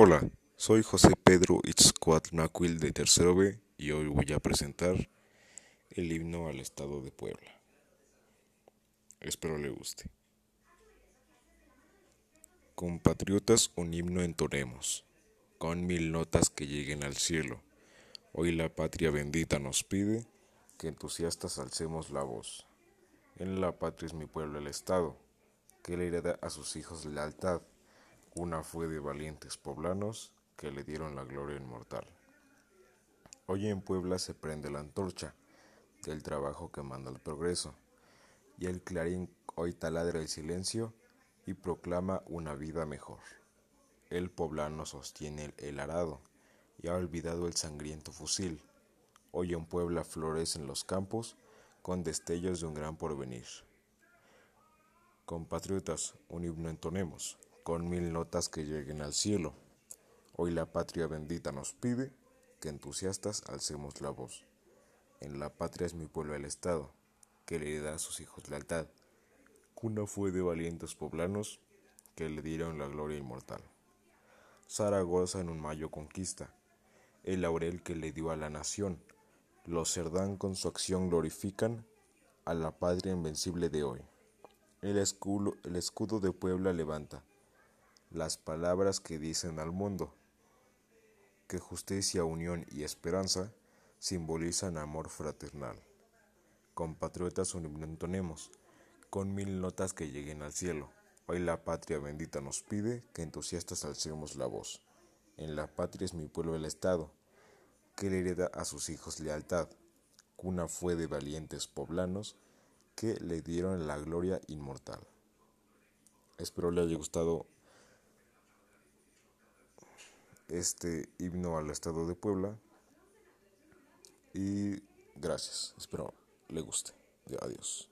Hola, soy José Pedro Itzcoatl de Tercero B y hoy voy a presentar el himno al Estado de Puebla. Espero le guste. Compatriotas, un himno entonemos, con mil notas que lleguen al cielo. Hoy la patria bendita nos pide que entusiastas alcemos la voz. En la patria es mi pueblo el Estado, que le hereda a sus hijos lealtad una fue de valientes poblanos que le dieron la gloria inmortal. Hoy en Puebla se prende la antorcha del trabajo que manda el progreso, y el clarín hoy taladra el silencio y proclama una vida mejor. El poblano sostiene el arado y ha olvidado el sangriento fusil. Hoy en Puebla florecen los campos con destellos de un gran porvenir. Compatriotas, un himno entonemos con mil notas que lleguen al cielo. Hoy la patria bendita nos pide que entusiastas alcemos la voz. En la patria es mi pueblo el Estado, que le da a sus hijos lealtad. Cuna fue de valientes poblanos que le dieron la gloria inmortal. Zaragoza en un mayo conquista, el laurel que le dio a la nación. Los Cerdán con su acción glorifican a la patria invencible de hoy. El escudo, el escudo de Puebla levanta las palabras que dicen al mundo, que justicia, unión y esperanza simbolizan amor fraternal. Compatriotas entonemos, con mil notas que lleguen al cielo. Hoy la patria bendita nos pide que entusiastas alcemos la voz. En la patria es mi pueblo el Estado, que le hereda a sus hijos lealtad. Cuna fue de valientes poblanos que le dieron la gloria inmortal. Espero le haya gustado este himno al Estado de Puebla. Y gracias, espero le guste. Adiós.